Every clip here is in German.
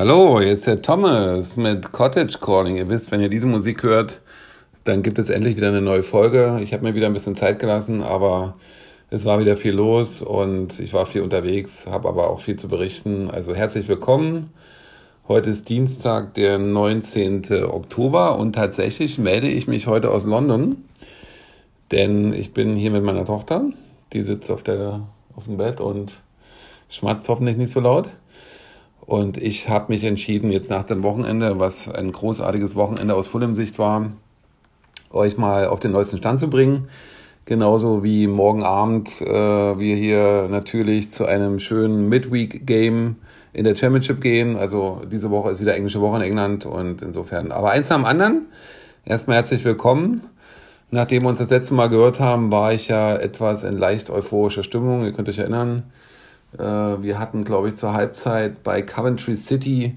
Hallo, jetzt der Thomas mit Cottage Calling. Ihr wisst, wenn ihr diese Musik hört, dann gibt es endlich wieder eine neue Folge. Ich habe mir wieder ein bisschen Zeit gelassen, aber es war wieder viel los und ich war viel unterwegs, habe aber auch viel zu berichten. Also herzlich willkommen. Heute ist Dienstag, der 19. Oktober und tatsächlich melde ich mich heute aus London, denn ich bin hier mit meiner Tochter. Die sitzt auf, der, auf dem Bett und schmatzt hoffentlich nicht so laut. Und ich habe mich entschieden, jetzt nach dem Wochenende, was ein großartiges Wochenende aus Fulham-Sicht war, euch mal auf den neuesten Stand zu bringen. Genauso wie morgen Abend äh, wir hier natürlich zu einem schönen Midweek-Game in der Championship gehen. Also diese Woche ist wieder englische Woche in England und insofern. Aber eins nach dem anderen. Erstmal herzlich willkommen. Nachdem wir uns das letzte Mal gehört haben, war ich ja etwas in leicht euphorischer Stimmung. Ihr könnt euch erinnern. Äh, wir hatten, glaube ich, zur Halbzeit bei Coventry City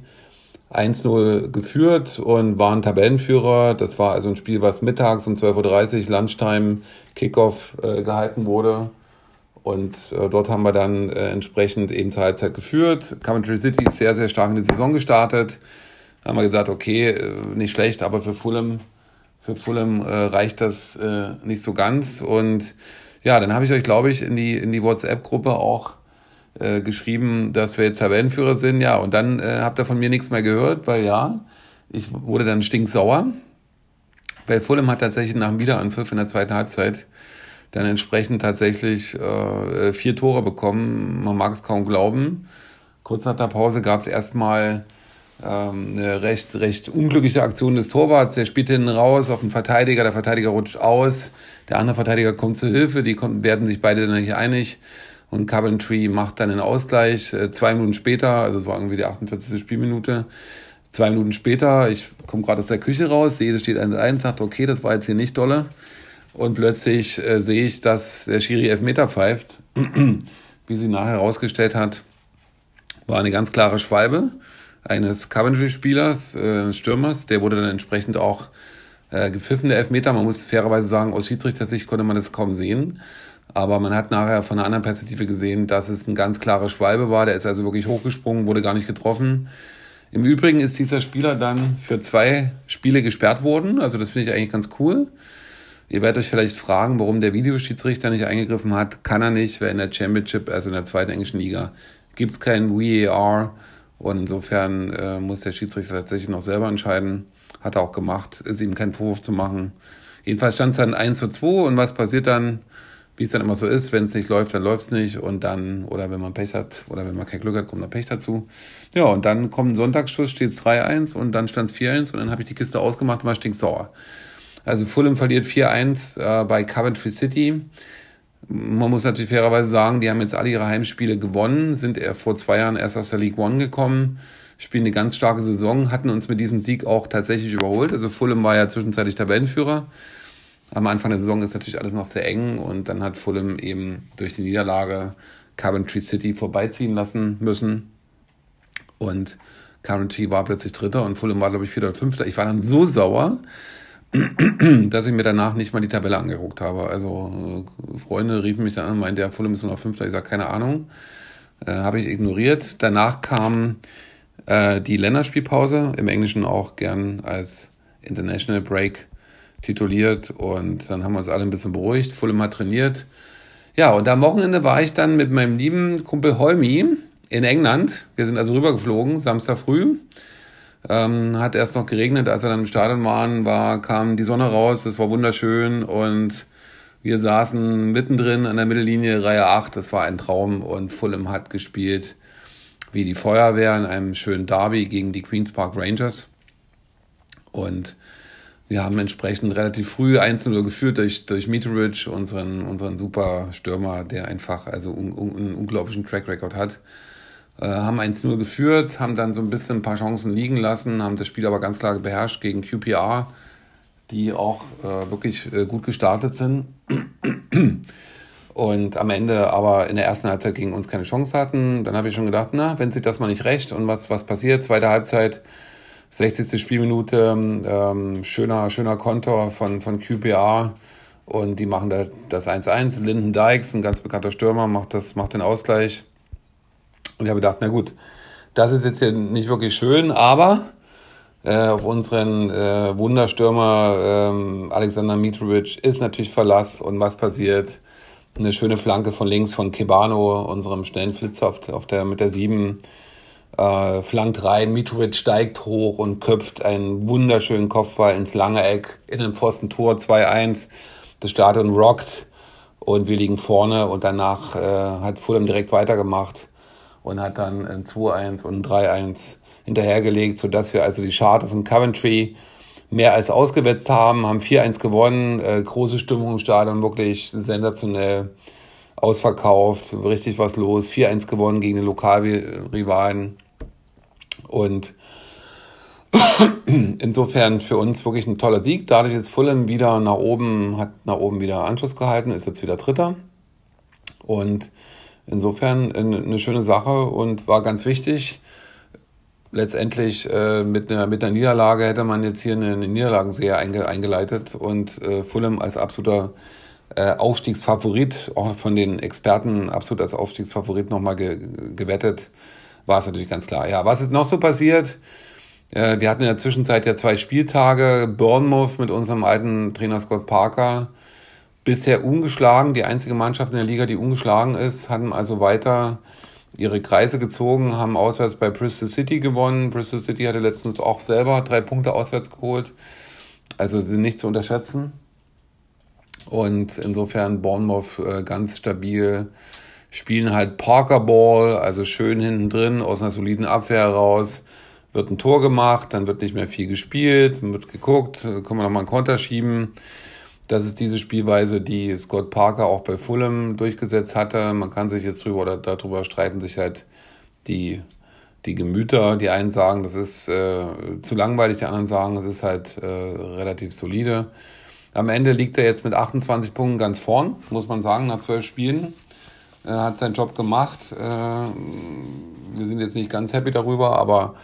1-0 geführt und waren Tabellenführer. Das war also ein Spiel, was mittags um 12.30 Uhr Lunchtime Kickoff äh, gehalten wurde. Und äh, dort haben wir dann entsprechend eben zur Halbzeit geführt. Coventry City ist sehr, sehr stark in die Saison gestartet. Da haben wir gesagt, okay, nicht schlecht, aber für Fulham, für Fulham reicht das nicht so ganz. Und ja, dann habe ich euch, glaube ich, in die, in die WhatsApp-Gruppe auch äh, geschrieben, dass wir jetzt Tabellenführer sind. Ja, und dann äh, habt ihr von mir nichts mehr gehört, weil ja, ich wurde dann stinksauer. Weil Fulham hat tatsächlich nach dem Wiederanpfiff in der zweiten Halbzeit dann entsprechend tatsächlich äh, vier Tore bekommen. Man mag es kaum glauben. Kurz nach der Pause gab es erstmal ähm, eine recht, recht unglückliche Aktion des Torwarts. Der spielt hinten raus auf den Verteidiger, der Verteidiger rutscht aus, der andere Verteidiger kommt zu Hilfe, die werden sich beide dann nicht einig und Coventry macht dann den Ausgleich. Äh, zwei Minuten später, also es war irgendwie die 48. Spielminute, zwei Minuten später, ich komme gerade aus der Küche raus, sehe, es steht 1-1, dachte, okay, das war jetzt hier nicht dolle. Und plötzlich äh, sehe ich, dass der Schiri Elfmeter pfeift. Wie sie nachher herausgestellt hat, war eine ganz klare Schwalbe eines Coventry-Spielers, äh, eines Stürmers. Der wurde dann entsprechend auch äh, gepfiffen, der Elfmeter. Man muss fairerweise sagen, aus Schiedsrichtersicht konnte man das kaum sehen. Aber man hat nachher von einer anderen Perspektive gesehen, dass es ein ganz klarer Schwalbe war. Der ist also wirklich hochgesprungen, wurde gar nicht getroffen. Im Übrigen ist dieser Spieler dann für zwei Spiele gesperrt worden. Also das finde ich eigentlich ganz cool. Ihr werdet euch vielleicht fragen, warum der Videoschiedsrichter nicht eingegriffen hat. Kann er nicht, weil in der Championship, also in der zweiten englischen Liga, gibt es keinen VAR. Und insofern äh, muss der Schiedsrichter tatsächlich noch selber entscheiden. Hat er auch gemacht, ist ihm kein Vorwurf zu machen. Jedenfalls stand es dann 1 zu 2 und was passiert dann? Wie es dann immer so ist, wenn es nicht läuft, dann läuft es nicht und dann, oder wenn man Pech hat, oder wenn man kein Glück hat, kommt noch Pech dazu. Ja, und dann kommt ein Sonntagsschuss, steht es 3-1 und dann stand es 4-1 und dann habe ich die Kiste ausgemacht und war stinksauer. Also Fulham verliert 4-1 äh, bei Coventry City. Man muss natürlich fairerweise sagen, die haben jetzt alle ihre Heimspiele gewonnen, sind vor zwei Jahren erst aus der League One gekommen, spielen eine ganz starke Saison, hatten uns mit diesem Sieg auch tatsächlich überholt. Also Fulham war ja zwischenzeitlich Tabellenführer am Anfang der Saison ist natürlich alles noch sehr eng und dann hat Fulham eben durch die Niederlage Coventry City vorbeiziehen lassen müssen. Und Coventry war plötzlich Dritter und Fulham war, glaube ich, Vierter oder Fünfter. Ich war dann so sauer, dass ich mir danach nicht mal die Tabelle angeguckt habe. Also äh, Freunde riefen mich dann an und meinten, ja, Fulham ist nur noch Fünfter. Ich sage, keine Ahnung. Äh, habe ich ignoriert. Danach kam äh, die Länderspielpause, im Englischen auch gern als International Break tituliert und dann haben wir uns alle ein bisschen beruhigt. Fulham hat trainiert. Ja, und am Wochenende war ich dann mit meinem lieben Kumpel Holmi in England. Wir sind also rübergeflogen, Samstag früh. Ähm, hat erst noch geregnet, als wir dann im Stadion waren, war, kam die Sonne raus, es war wunderschön und wir saßen mittendrin an der Mittellinie, Reihe 8, das war ein Traum und Fulham hat gespielt wie die Feuerwehr in einem schönen Derby gegen die Queen's Park Rangers. Und wir haben entsprechend relativ früh 1-0 geführt durch, durch Mitrovic, unseren, unseren super Stürmer, der einfach also un, un, einen unglaublichen Track Record hat. Äh, haben 1-0 geführt, haben dann so ein bisschen ein paar Chancen liegen lassen, haben das Spiel aber ganz klar beherrscht gegen QPR, die auch äh, wirklich äh, gut gestartet sind. Und am Ende aber in der ersten Halbzeit gegen uns keine Chance hatten. Dann habe ich schon gedacht, na, wenn sich das mal nicht recht und was, was passiert, zweite Halbzeit 60. Spielminute, ähm, schöner, schöner Kontor von, von QPA und die machen da das 1-1. Linden Dykes, ein ganz bekannter Stürmer, macht, das, macht den Ausgleich. Und ich habe gedacht, na gut, Das ist jetzt hier nicht wirklich schön, aber äh, auf unseren äh, Wunderstürmer ähm, Alexander Mitrovic ist natürlich Verlass und was passiert? Eine schöne Flanke von links von Kebano, unserem schnellen Flitzer auf, auf der, mit der 7. Äh, flankt rein, Mitrovic steigt hoch und köpft einen wunderschönen Kopfball ins lange Eck in den Pfostentor 2-1. Das Stadion rockt und wir liegen vorne und danach äh, hat Fulham direkt weitergemacht und hat dann ein 2-1 und ein 3-1 hinterhergelegt, sodass wir also die Scharte von Coventry mehr als ausgewetzt haben, haben 4-1 gewonnen, äh, große Stimmung im Stadion, wirklich sensationell ausverkauft, richtig was los, 4-1 gewonnen gegen den Lokalrivalen und insofern für uns wirklich ein toller Sieg. Dadurch ist Fulham wieder nach oben, hat nach oben wieder Anschluss gehalten, ist jetzt wieder Dritter. Und insofern eine schöne Sache und war ganz wichtig. Letztendlich äh, mit, einer, mit einer Niederlage hätte man jetzt hier eine, Niederlagenserie einge, eingeleitet und äh, Fulham als absoluter äh, Aufstiegsfavorit, auch von den Experten absolut als Aufstiegsfavorit nochmal ge, gewettet, war es natürlich ganz klar. Ja, was ist noch so passiert? Äh, wir hatten in der Zwischenzeit ja zwei Spieltage. Bournemouth mit unserem alten Trainer Scott Parker bisher ungeschlagen, die einzige Mannschaft in der Liga, die ungeschlagen ist, hatten also weiter ihre Kreise gezogen, haben auswärts bei Bristol City gewonnen. Bristol City hatte letztens auch selber drei Punkte auswärts geholt. Also sind nicht zu unterschätzen. Und insofern Bournemouth äh, ganz stabil. Spielen halt Parker Ball, also schön hinten drin, aus einer soliden Abwehr heraus wird ein Tor gemacht, dann wird nicht mehr viel gespielt, wird geguckt, können wir nochmal einen Konter schieben. Das ist diese Spielweise, die Scott Parker auch bei Fulham durchgesetzt hatte. Man kann sich jetzt drüber oder darüber streiten sich halt die, die Gemüter. Die einen sagen, das ist äh, zu langweilig, die anderen sagen, es ist halt äh, relativ solide. Am Ende liegt er jetzt mit 28 Punkten ganz vorn, muss man sagen, nach zwölf Spielen. Er hat seinen Job gemacht. Äh, wir sind jetzt nicht ganz happy darüber, aber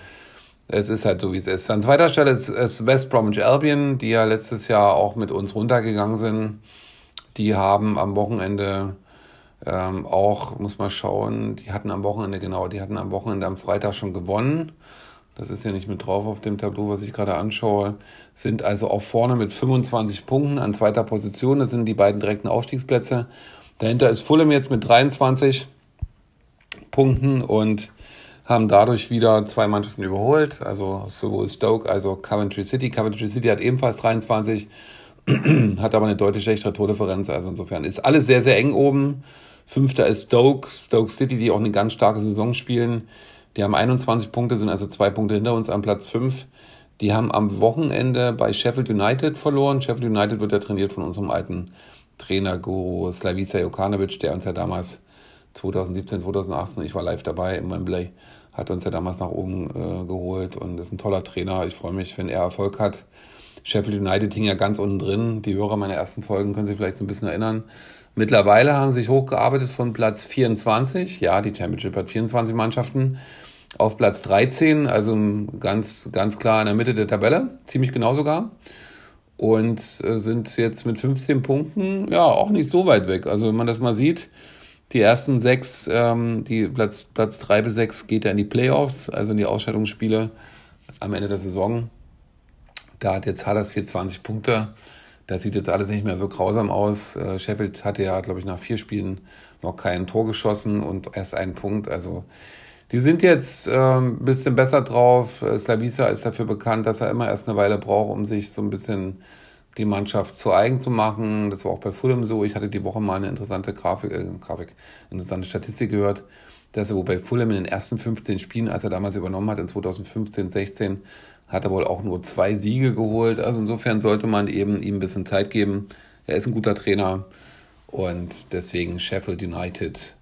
es ist halt so, wie es ist. An zweiter Stelle ist, West Bromwich Albion, die ja letztes Jahr auch mit uns runtergegangen sind. Die haben am Wochenende ähm, auch, muss man schauen, die hatten am Wochenende, genau, die hatten am Wochenende am Freitag schon gewonnen. Das ist ja nicht mit drauf auf dem Tableau, was ich gerade anschaue. Sind also auch vorne mit 25 Punkten an zweiter Position. Das sind die beiden direkten Aufstiegsplätze. Dahinter ist Fulham jetzt mit 23 Punkten und haben dadurch wieder zwei Mannschaften überholt, also sowohl Stoke als auch Coventry City. Coventry City hat ebenfalls 23, hat aber eine deutlich schlechtere Tordifferenz, also insofern ist alles sehr, sehr eng oben. Fünfter ist Stoke, Stoke City, die auch eine ganz starke Saison spielen. Die haben 21 Punkte, sind also zwei Punkte hinter uns am Platz 5. Die haben am Wochenende bei Sheffield United verloren. Sheffield United wird ja trainiert von unserem alten Trainer Guru Slavica Jokanovic, der uns ja damals 2017, 2018, ich war live dabei im Wembley, hat uns ja damals nach oben äh, geholt und ist ein toller Trainer. Ich freue mich, wenn er Erfolg hat. Sheffield United hing ja ganz unten drin. Die Hörer meiner ersten Folgen können sich vielleicht so ein bisschen erinnern. Mittlerweile haben sie sich hochgearbeitet von Platz 24. Ja, die Championship hat 24 Mannschaften auf Platz 13, also ganz, ganz klar in der Mitte der Tabelle, ziemlich genau sogar. Und äh, sind jetzt mit 15 Punkten, ja, auch nicht so weit weg. Also wenn man das mal sieht, die ersten sechs, ähm, die Platz, Platz drei bis sechs geht ja in die Playoffs, also in die Ausscheidungsspiele am Ende der Saison. Da hat jetzt Huddersfield 20 Punkte. Da sieht jetzt alles nicht mehr so grausam aus. Äh, Sheffield hatte ja, glaube ich, nach vier Spielen noch kein Tor geschossen und erst einen Punkt. Also die sind jetzt ein bisschen besser drauf. Äh, Slavica ist dafür bekannt, dass er immer erst eine Weile braucht, um sich so ein bisschen die Mannschaft zu eigen zu machen. Das war auch bei Fulham so. Ich hatte die Woche mal eine interessante Grafik, äh, Grafik interessante Statistik gehört, dass er wohl bei Fulham in den ersten 15 Spielen, als er damals übernommen hat, in 2015, 16, hat er wohl auch nur zwei Siege geholt. Also insofern sollte man eben ihm ein bisschen Zeit geben. Er ist ein guter Trainer und deswegen Sheffield United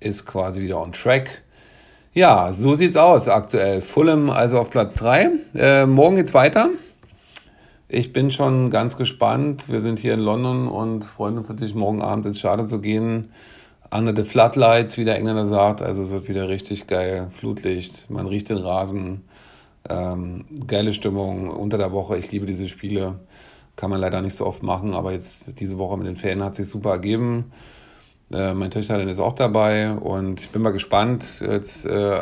ist quasi wieder on track. Ja, so sieht's aus aktuell. Fulham also auf Platz 3. Äh, morgen geht's weiter. Ich bin schon ganz gespannt. Wir sind hier in London und freuen uns natürlich morgen Abend ins Stadion zu gehen. Under the Floodlights, wie der Engländer sagt. Also es wird wieder richtig geil. Flutlicht, man riecht den Rasen. Ähm, geile Stimmung unter der Woche. Ich liebe diese Spiele. Kann man leider nicht so oft machen, aber jetzt diese Woche mit den Ferien hat sich super ergeben. Äh, mein Töchterlein ist auch dabei und ich bin mal gespannt. Jetzt äh,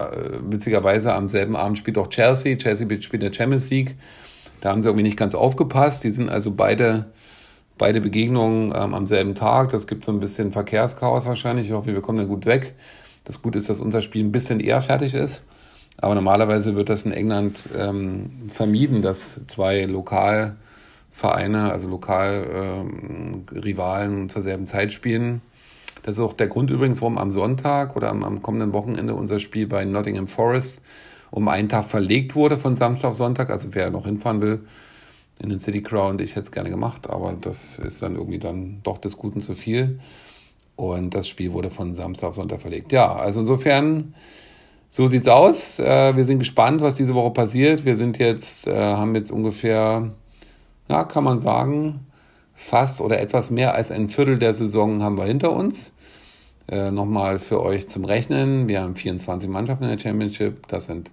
witzigerweise am selben Abend spielt auch Chelsea. Chelsea spielt in der Champions League. Da haben sie irgendwie nicht ganz aufgepasst. Die sind also beide, beide Begegnungen ähm, am selben Tag. Das gibt so ein bisschen Verkehrschaos wahrscheinlich. Ich hoffe, wir kommen da gut weg. Das Gute ist, dass unser Spiel ein bisschen eher fertig ist. Aber normalerweise wird das in England ähm, vermieden, dass zwei Lokalvereine, also Lokalrivalen ähm, zur selben Zeit spielen. Das ist auch der Grund übrigens, warum am Sonntag oder am, am kommenden Wochenende unser Spiel bei Nottingham Forest um einen Tag verlegt wurde von Samstag auf Sonntag. Also wer noch hinfahren will in den City Ground, ich hätte es gerne gemacht, aber das ist dann irgendwie dann doch des Guten zu viel. Und das Spiel wurde von Samstag auf Sonntag verlegt. Ja, also insofern, so sieht's aus. Äh, wir sind gespannt, was diese Woche passiert. Wir sind jetzt, äh, haben jetzt ungefähr, ja, kann man sagen, fast oder etwas mehr als ein Viertel der Saison haben wir hinter uns. Äh, Nochmal für euch zum Rechnen. Wir haben 24 Mannschaften in der Championship. Das sind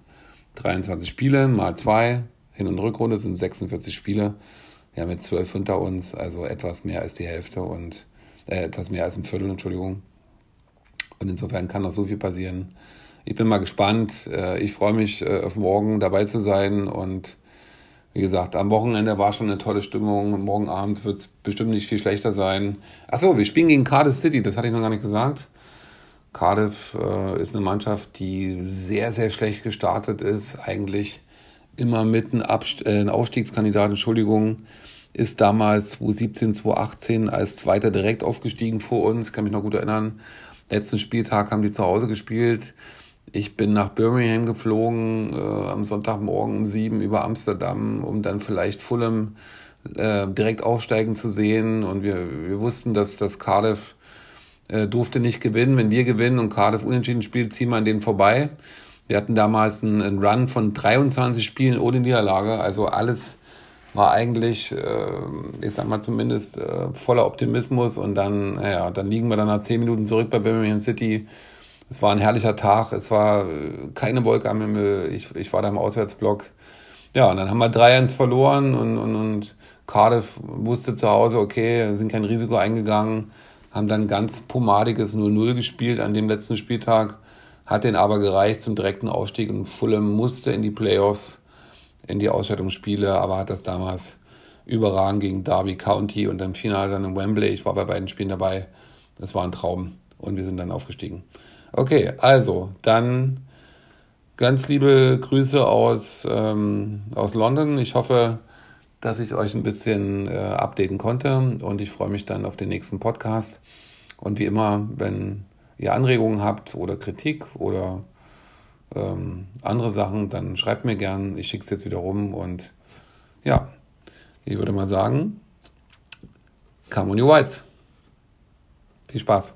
23 Spiele mal zwei. Hin- und Rückrunde sind 46 Spiele. Wir haben jetzt 12 hinter uns, also etwas mehr als die Hälfte und äh, etwas mehr als ein Viertel, Entschuldigung. Und insofern kann noch so viel passieren. Ich bin mal gespannt. Äh, ich freue mich, äh, auf morgen dabei zu sein. Und wie gesagt, am Wochenende war schon eine tolle Stimmung. Morgen Abend wird es bestimmt nicht viel schlechter sein. Achso, wir spielen gegen Cardiff City, das hatte ich noch gar nicht gesagt. Cardiff äh, ist eine Mannschaft, die sehr, sehr schlecht gestartet ist. Eigentlich immer mit einem Abst äh, Entschuldigung, ist damals 2017, 2018 als Zweiter direkt aufgestiegen vor uns. Kann mich noch gut erinnern. Letzten Spieltag haben die zu Hause gespielt. Ich bin nach Birmingham geflogen, äh, am Sonntagmorgen um sieben über Amsterdam, um dann vielleicht Fulham äh, direkt aufsteigen zu sehen. Und wir, wir wussten, dass das Cardiff äh, durfte nicht gewinnen. Wenn wir gewinnen und Cardiff unentschieden spielt, ziehen wir an denen vorbei. Wir hatten damals einen, einen Run von 23 Spielen ohne Niederlage. Also alles war eigentlich, äh, ich sag mal zumindest, äh, voller Optimismus. Und dann, naja, dann liegen wir dann nach 10 Minuten zurück bei Birmingham City. Es war ein herrlicher Tag. Es war äh, keine Wolke am Himmel. Ich, ich war da im Auswärtsblock. Ja, und dann haben wir 3-1 verloren und, und, und Cardiff wusste zu Hause, okay, sind kein Risiko eingegangen haben dann ganz pomadiges 0-0 gespielt an dem letzten Spieltag, hat den aber gereicht zum direkten Aufstieg und Fulham musste in die Playoffs, in die Ausscheidungsspiele, aber hat das damals überragend gegen Derby County und im Finale dann in Wembley. Ich war bei beiden Spielen dabei. Das war ein Traum und wir sind dann aufgestiegen. Okay, also dann ganz liebe Grüße aus, ähm, aus London. Ich hoffe, dass ich euch ein bisschen äh, updaten konnte und ich freue mich dann auf den nächsten Podcast. Und wie immer, wenn ihr Anregungen habt oder Kritik oder ähm, andere Sachen, dann schreibt mir gern. Ich schicke es jetzt wieder rum und ja, ich würde mal sagen, come on you whites. Viel Spaß.